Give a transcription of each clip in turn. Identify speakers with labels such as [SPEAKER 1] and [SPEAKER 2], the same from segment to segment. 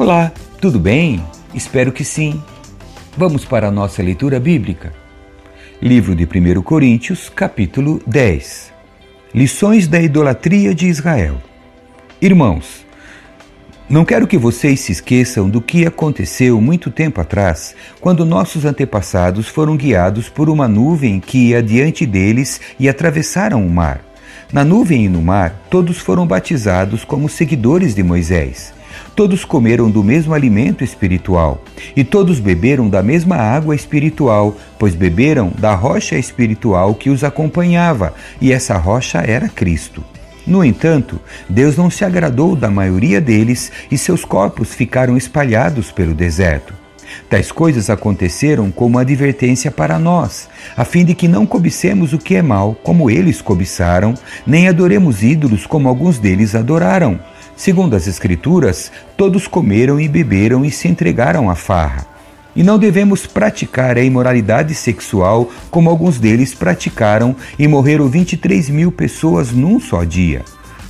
[SPEAKER 1] Olá, tudo bem? Espero que sim. Vamos para a nossa leitura bíblica. Livro de 1 Coríntios, capítulo 10. Lições da idolatria de Israel. Irmãos, não quero que vocês se esqueçam do que aconteceu muito tempo atrás, quando nossos antepassados foram guiados por uma nuvem que ia diante deles e atravessaram o mar. Na nuvem e no mar, todos foram batizados como seguidores de Moisés. Todos comeram do mesmo alimento espiritual, e todos beberam da mesma água espiritual, pois beberam da rocha espiritual que os acompanhava, e essa rocha era Cristo. No entanto, Deus não se agradou da maioria deles e seus corpos ficaram espalhados pelo deserto. Tais coisas aconteceram como advertência para nós, a fim de que não cobicemos o que é mal, como eles cobiçaram, nem adoremos ídolos como alguns deles adoraram. Segundo as Escrituras, todos comeram e beberam e se entregaram à farra. E não devemos praticar a imoralidade sexual como alguns deles praticaram e morreram 23 mil pessoas num só dia.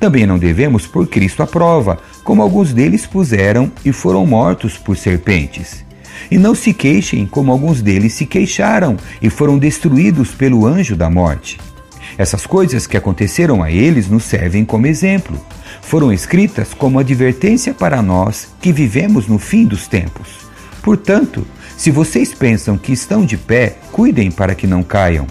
[SPEAKER 1] Também não devemos pôr Cristo à prova, como alguns deles puseram e foram mortos por serpentes. E não se queixem, como alguns deles se queixaram e foram destruídos pelo anjo da morte. Essas coisas que aconteceram a eles nos servem como exemplo foram escritas como advertência para nós que vivemos no fim dos tempos. Portanto, se vocês pensam que estão de pé, cuidem para que não caiam.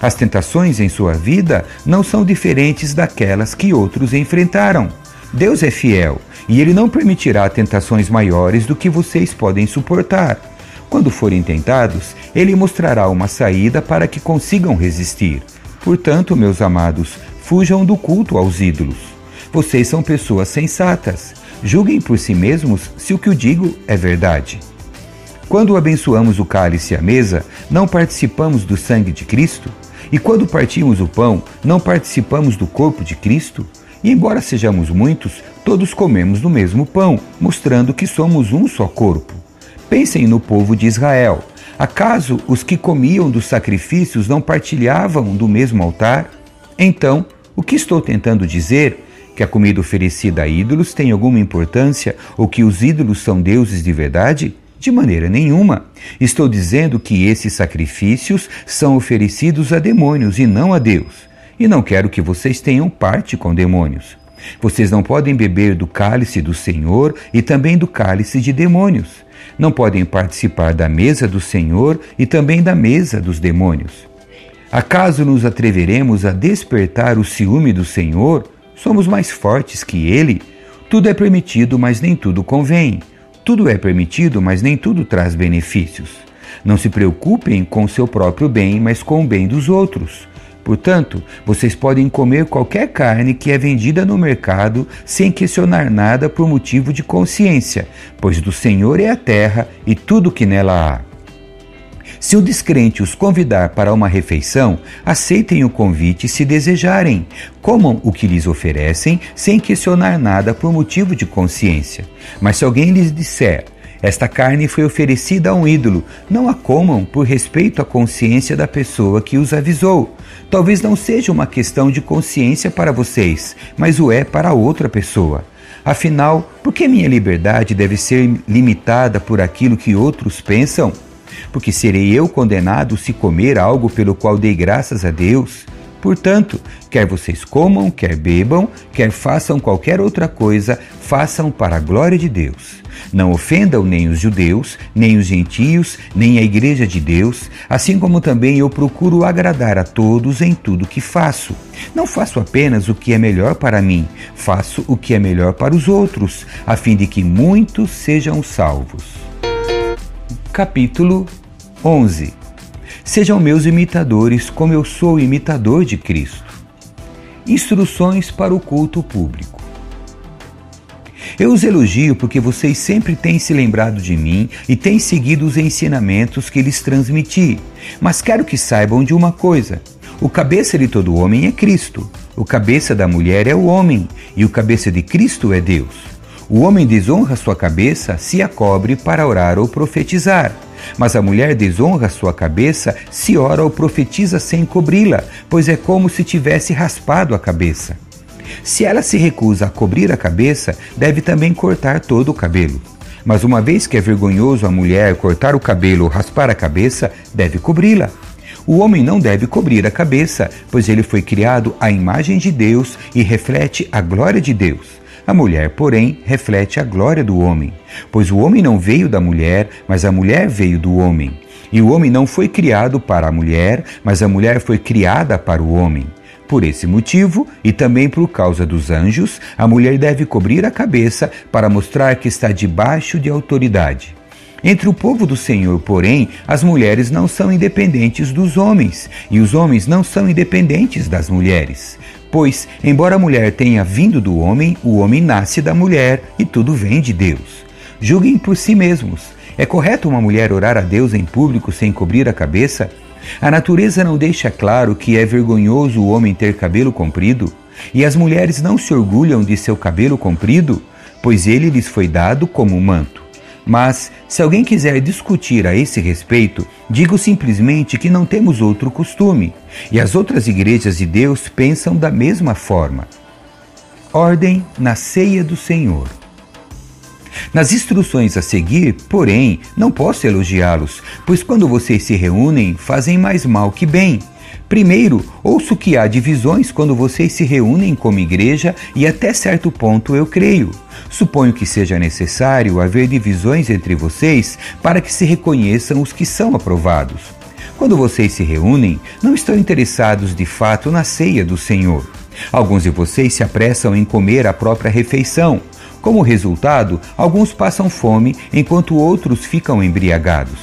[SPEAKER 1] As tentações em sua vida não são diferentes daquelas que outros enfrentaram. Deus é fiel e Ele não permitirá tentações maiores do que vocês podem suportar. Quando forem tentados, Ele mostrará uma saída para que consigam resistir. Portanto, meus amados, fujam do culto aos ídolos. Vocês são pessoas sensatas. Julguem por si mesmos se o que eu digo é verdade. Quando abençoamos o cálice e a mesa, não participamos do sangue de Cristo? E quando partimos o pão, não participamos do corpo de Cristo? E embora sejamos muitos, todos comemos do mesmo pão, mostrando que somos um só corpo. Pensem no povo de Israel. Acaso os que comiam dos sacrifícios não partilhavam do mesmo altar? Então, o que estou tentando dizer que a comida oferecida a ídolos tem alguma importância ou que os ídolos são deuses de verdade? De maneira nenhuma. Estou dizendo que esses sacrifícios são oferecidos a demônios e não a Deus. E não quero que vocês tenham parte com demônios. Vocês não podem beber do cálice do Senhor e também do cálice de demônios. Não podem participar da mesa do Senhor e também da mesa dos demônios. Acaso nos atreveremos a despertar o ciúme do Senhor somos mais fortes que ele. Tudo é permitido, mas nem tudo convém. Tudo é permitido, mas nem tudo traz benefícios. Não se preocupem com seu próprio bem, mas com o bem dos outros. Portanto, vocês podem comer qualquer carne que é vendida no mercado sem questionar nada por motivo de consciência, pois do Senhor é a terra e tudo que nela há. Se o descrente os convidar para uma refeição, aceitem o convite se desejarem. Comam o que lhes oferecem sem questionar nada por motivo de consciência. Mas se alguém lhes disser, esta carne foi oferecida a um ídolo. Não a comam por respeito à consciência da pessoa que os avisou. Talvez não seja uma questão de consciência para vocês, mas o é para outra pessoa. Afinal, por que minha liberdade deve ser limitada por aquilo que outros pensam? porque serei eu condenado se comer algo pelo qual dei graças a Deus. Portanto, quer vocês comam, quer bebam, quer façam qualquer outra coisa, façam para a glória de Deus. Não ofendam nem os judeus, nem os gentios, nem a igreja de Deus, assim como também eu procuro agradar a todos em tudo que faço. Não faço apenas o que é melhor para mim, faço o que é melhor para os outros, a fim de que muitos sejam salvos capítulo 11 Sejam meus imitadores, como eu sou imitador de Cristo. Instruções para o culto público. Eu os elogio porque vocês sempre têm se lembrado de mim e têm seguido os ensinamentos que lhes transmiti. Mas quero que saibam de uma coisa: o cabeça de todo homem é Cristo, o cabeça da mulher é o homem, e o cabeça de Cristo é Deus. O homem desonra sua cabeça se a cobre para orar ou profetizar. Mas a mulher desonra sua cabeça se ora ou profetiza sem cobri-la, pois é como se tivesse raspado a cabeça. Se ela se recusa a cobrir a cabeça, deve também cortar todo o cabelo. Mas uma vez que é vergonhoso a mulher cortar o cabelo ou raspar a cabeça, deve cobri-la. O homem não deve cobrir a cabeça, pois ele foi criado à imagem de Deus e reflete a glória de Deus. A mulher, porém, reflete a glória do homem, pois o homem não veio da mulher, mas a mulher veio do homem. E o homem não foi criado para a mulher, mas a mulher foi criada para o homem. Por esse motivo, e também por causa dos anjos, a mulher deve cobrir a cabeça para mostrar que está debaixo de autoridade. Entre o povo do Senhor, porém, as mulheres não são independentes dos homens, e os homens não são independentes das mulheres. Pois, embora a mulher tenha vindo do homem, o homem nasce da mulher e tudo vem de Deus. Julguem por si mesmos. É correto uma mulher orar a Deus em público sem cobrir a cabeça? A natureza não deixa claro que é vergonhoso o homem ter cabelo comprido? E as mulheres não se orgulham de seu cabelo comprido? Pois ele lhes foi dado como manto. Mas, se alguém quiser discutir a esse respeito, digo simplesmente que não temos outro costume, e as outras igrejas de Deus pensam da mesma forma. Ordem na ceia do Senhor. Nas instruções a seguir, porém, não posso elogiá-los, pois quando vocês se reúnem, fazem mais mal que bem. Primeiro, ouço que há divisões quando vocês se reúnem como igreja e até certo ponto eu creio. Suponho que seja necessário haver divisões entre vocês para que se reconheçam os que são aprovados. Quando vocês se reúnem, não estão interessados de fato na ceia do Senhor. Alguns de vocês se apressam em comer a própria refeição. Como resultado, alguns passam fome enquanto outros ficam embriagados.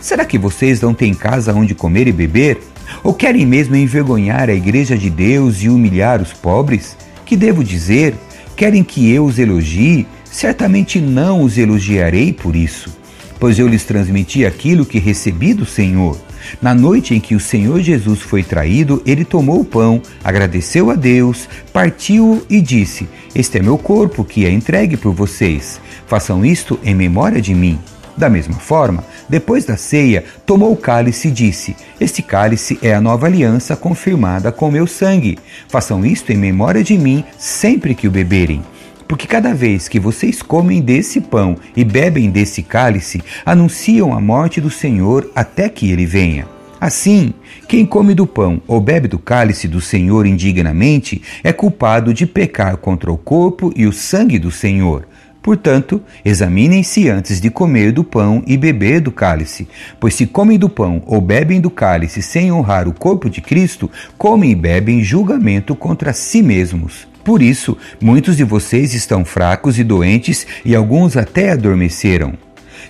[SPEAKER 1] Será que vocês não têm casa onde comer e beber? Ou querem mesmo envergonhar a igreja de Deus e humilhar os pobres? Que devo dizer? Querem que eu os elogie? Certamente não os elogiarei por isso, pois eu lhes transmiti aquilo que recebi do Senhor. Na noite em que o Senhor Jesus foi traído, ele tomou o pão, agradeceu a Deus, partiu-o e disse: Este é meu corpo que é entregue por vocês. Façam isto em memória de mim. Da mesma forma, depois da ceia, tomou o cálice e disse: Este cálice é a nova aliança confirmada com meu sangue. Façam isto em memória de mim sempre que o beberem. Porque cada vez que vocês comem desse pão e bebem desse cálice, anunciam a morte do Senhor até que ele venha. Assim, quem come do pão ou bebe do cálice do Senhor indignamente é culpado de pecar contra o corpo e o sangue do Senhor. Portanto, examinem-se antes de comer do pão e beber do cálice, pois se comem do pão ou bebem do cálice sem honrar o corpo de Cristo, comem e bebem julgamento contra si mesmos. Por isso, muitos de vocês estão fracos e doentes e alguns até adormeceram.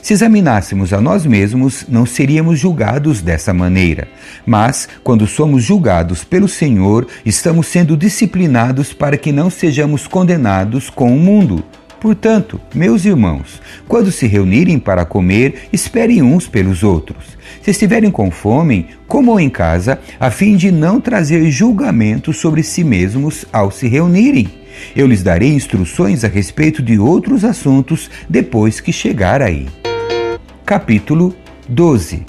[SPEAKER 1] Se examinássemos a nós mesmos, não seríamos julgados dessa maneira. Mas, quando somos julgados pelo Senhor, estamos sendo disciplinados para que não sejamos condenados com o mundo. Portanto, meus irmãos, quando se reunirem para comer, esperem uns pelos outros. Se estiverem com fome, comam em casa, a fim de não trazer julgamento sobre si mesmos ao se reunirem. Eu lhes darei instruções a respeito de outros assuntos depois que chegar aí. Capítulo 12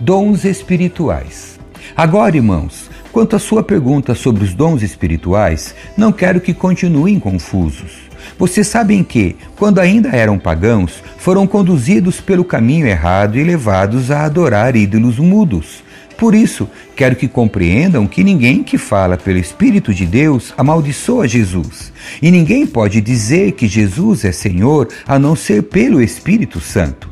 [SPEAKER 1] Dons espirituais. Agora, irmãos, quanto à sua pergunta sobre os dons espirituais, não quero que continuem confusos. Vocês sabem que, quando ainda eram pagãos, foram conduzidos pelo caminho errado e levados a adorar ídolos mudos. Por isso, quero que compreendam que ninguém que fala pelo Espírito de Deus amaldiçoa Jesus. E ninguém pode dizer que Jesus é Senhor a não ser pelo Espírito Santo.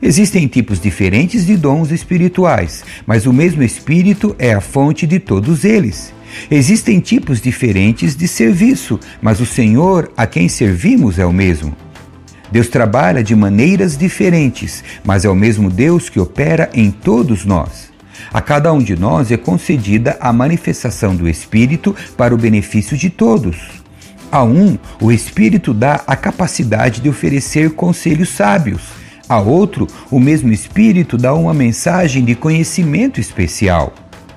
[SPEAKER 1] Existem tipos diferentes de dons espirituais, mas o mesmo Espírito é a fonte de todos eles. Existem tipos diferentes de serviço, mas o Senhor a quem servimos é o mesmo. Deus trabalha de maneiras diferentes, mas é o mesmo Deus que opera em todos nós. A cada um de nós é concedida a manifestação do Espírito para o benefício de todos. A um, o Espírito dá a capacidade de oferecer conselhos sábios. A outro, o mesmo Espírito dá uma mensagem de conhecimento especial.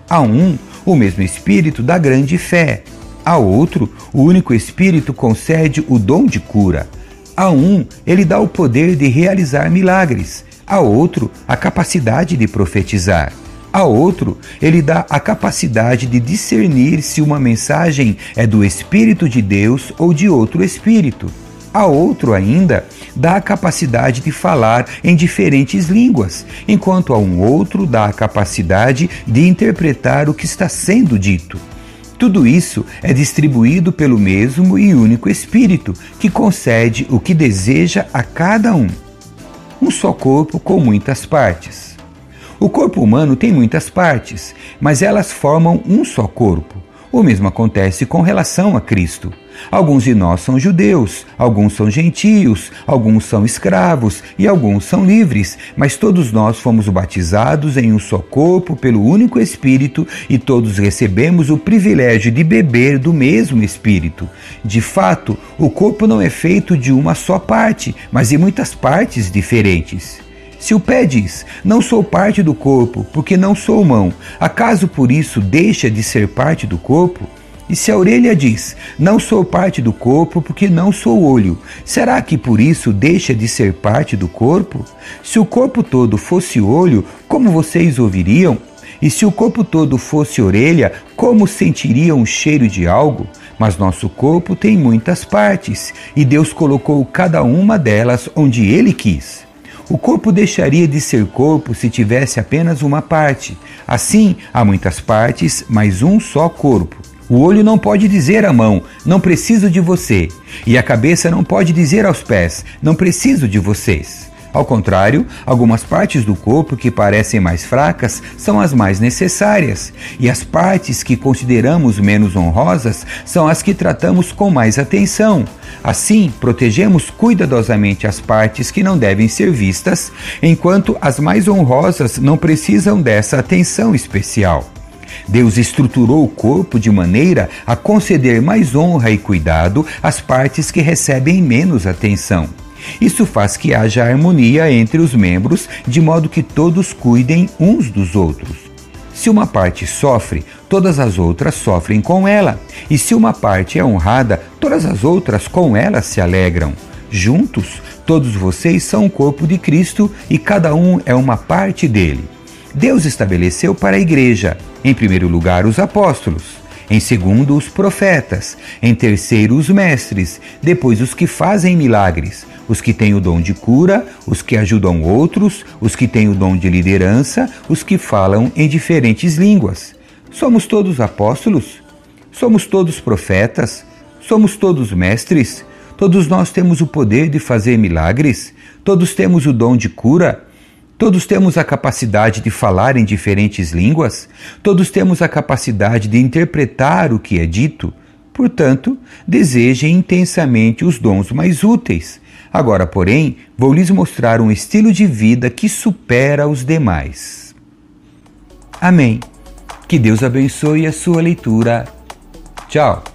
[SPEAKER 1] A um, o mesmo Espírito dá grande fé. A outro, o único Espírito concede o dom de cura. A um, ele dá o poder de realizar milagres. A outro, a capacidade de profetizar. A outro, ele dá a capacidade de discernir se uma mensagem é do Espírito de Deus ou de outro Espírito. A outro ainda, dá a capacidade de falar em diferentes línguas, enquanto a um outro dá a capacidade de interpretar o que está sendo dito. Tudo isso é distribuído pelo mesmo e único Espírito, que concede o que deseja a cada um. Um só corpo com muitas partes. O corpo humano tem muitas partes, mas elas formam um só corpo. O mesmo acontece com relação a Cristo. Alguns de nós são judeus, alguns são gentios, alguns são escravos e alguns são livres, mas todos nós fomos batizados em um só corpo pelo único Espírito e todos recebemos o privilégio de beber do mesmo Espírito. De fato, o corpo não é feito de uma só parte, mas de muitas partes diferentes. Se o pé diz, não sou parte do corpo, porque não sou mão, acaso por isso deixa de ser parte do corpo? E se a orelha diz, não sou parte do corpo, porque não sou olho, será que por isso deixa de ser parte do corpo? Se o corpo todo fosse olho, como vocês ouviriam? E se o corpo todo fosse orelha, como sentiriam o cheiro de algo? Mas nosso corpo tem muitas partes, e Deus colocou cada uma delas onde Ele quis. O corpo deixaria de ser corpo se tivesse apenas uma parte. Assim, há muitas partes, mas um só corpo. O olho não pode dizer à mão, não preciso de você. E a cabeça não pode dizer aos pés, não preciso de vocês. Ao contrário, algumas partes do corpo que parecem mais fracas são as mais necessárias, e as partes que consideramos menos honrosas são as que tratamos com mais atenção. Assim, protegemos cuidadosamente as partes que não devem ser vistas, enquanto as mais honrosas não precisam dessa atenção especial. Deus estruturou o corpo de maneira a conceder mais honra e cuidado às partes que recebem menos atenção. Isso faz que haja harmonia entre os membros, de modo que todos cuidem uns dos outros. Se uma parte sofre, todas as outras sofrem com ela. E se uma parte é honrada, todas as outras com ela se alegram. Juntos, todos vocês são o corpo de Cristo e cada um é uma parte dele. Deus estabeleceu para a igreja, em primeiro lugar, os apóstolos em segundo, os profetas, em terceiro, os mestres, depois os que fazem milagres, os que têm o dom de cura, os que ajudam outros, os que têm o dom de liderança, os que falam em diferentes línguas. Somos todos apóstolos? Somos todos profetas? Somos todos mestres? Todos nós temos o poder de fazer milagres? Todos temos o dom de cura? Todos temos a capacidade de falar em diferentes línguas, todos temos a capacidade de interpretar o que é dito. Portanto, desejem intensamente os dons mais úteis. Agora, porém, vou lhes mostrar um estilo de vida que supera os demais. Amém. Que Deus abençoe a sua leitura. Tchau.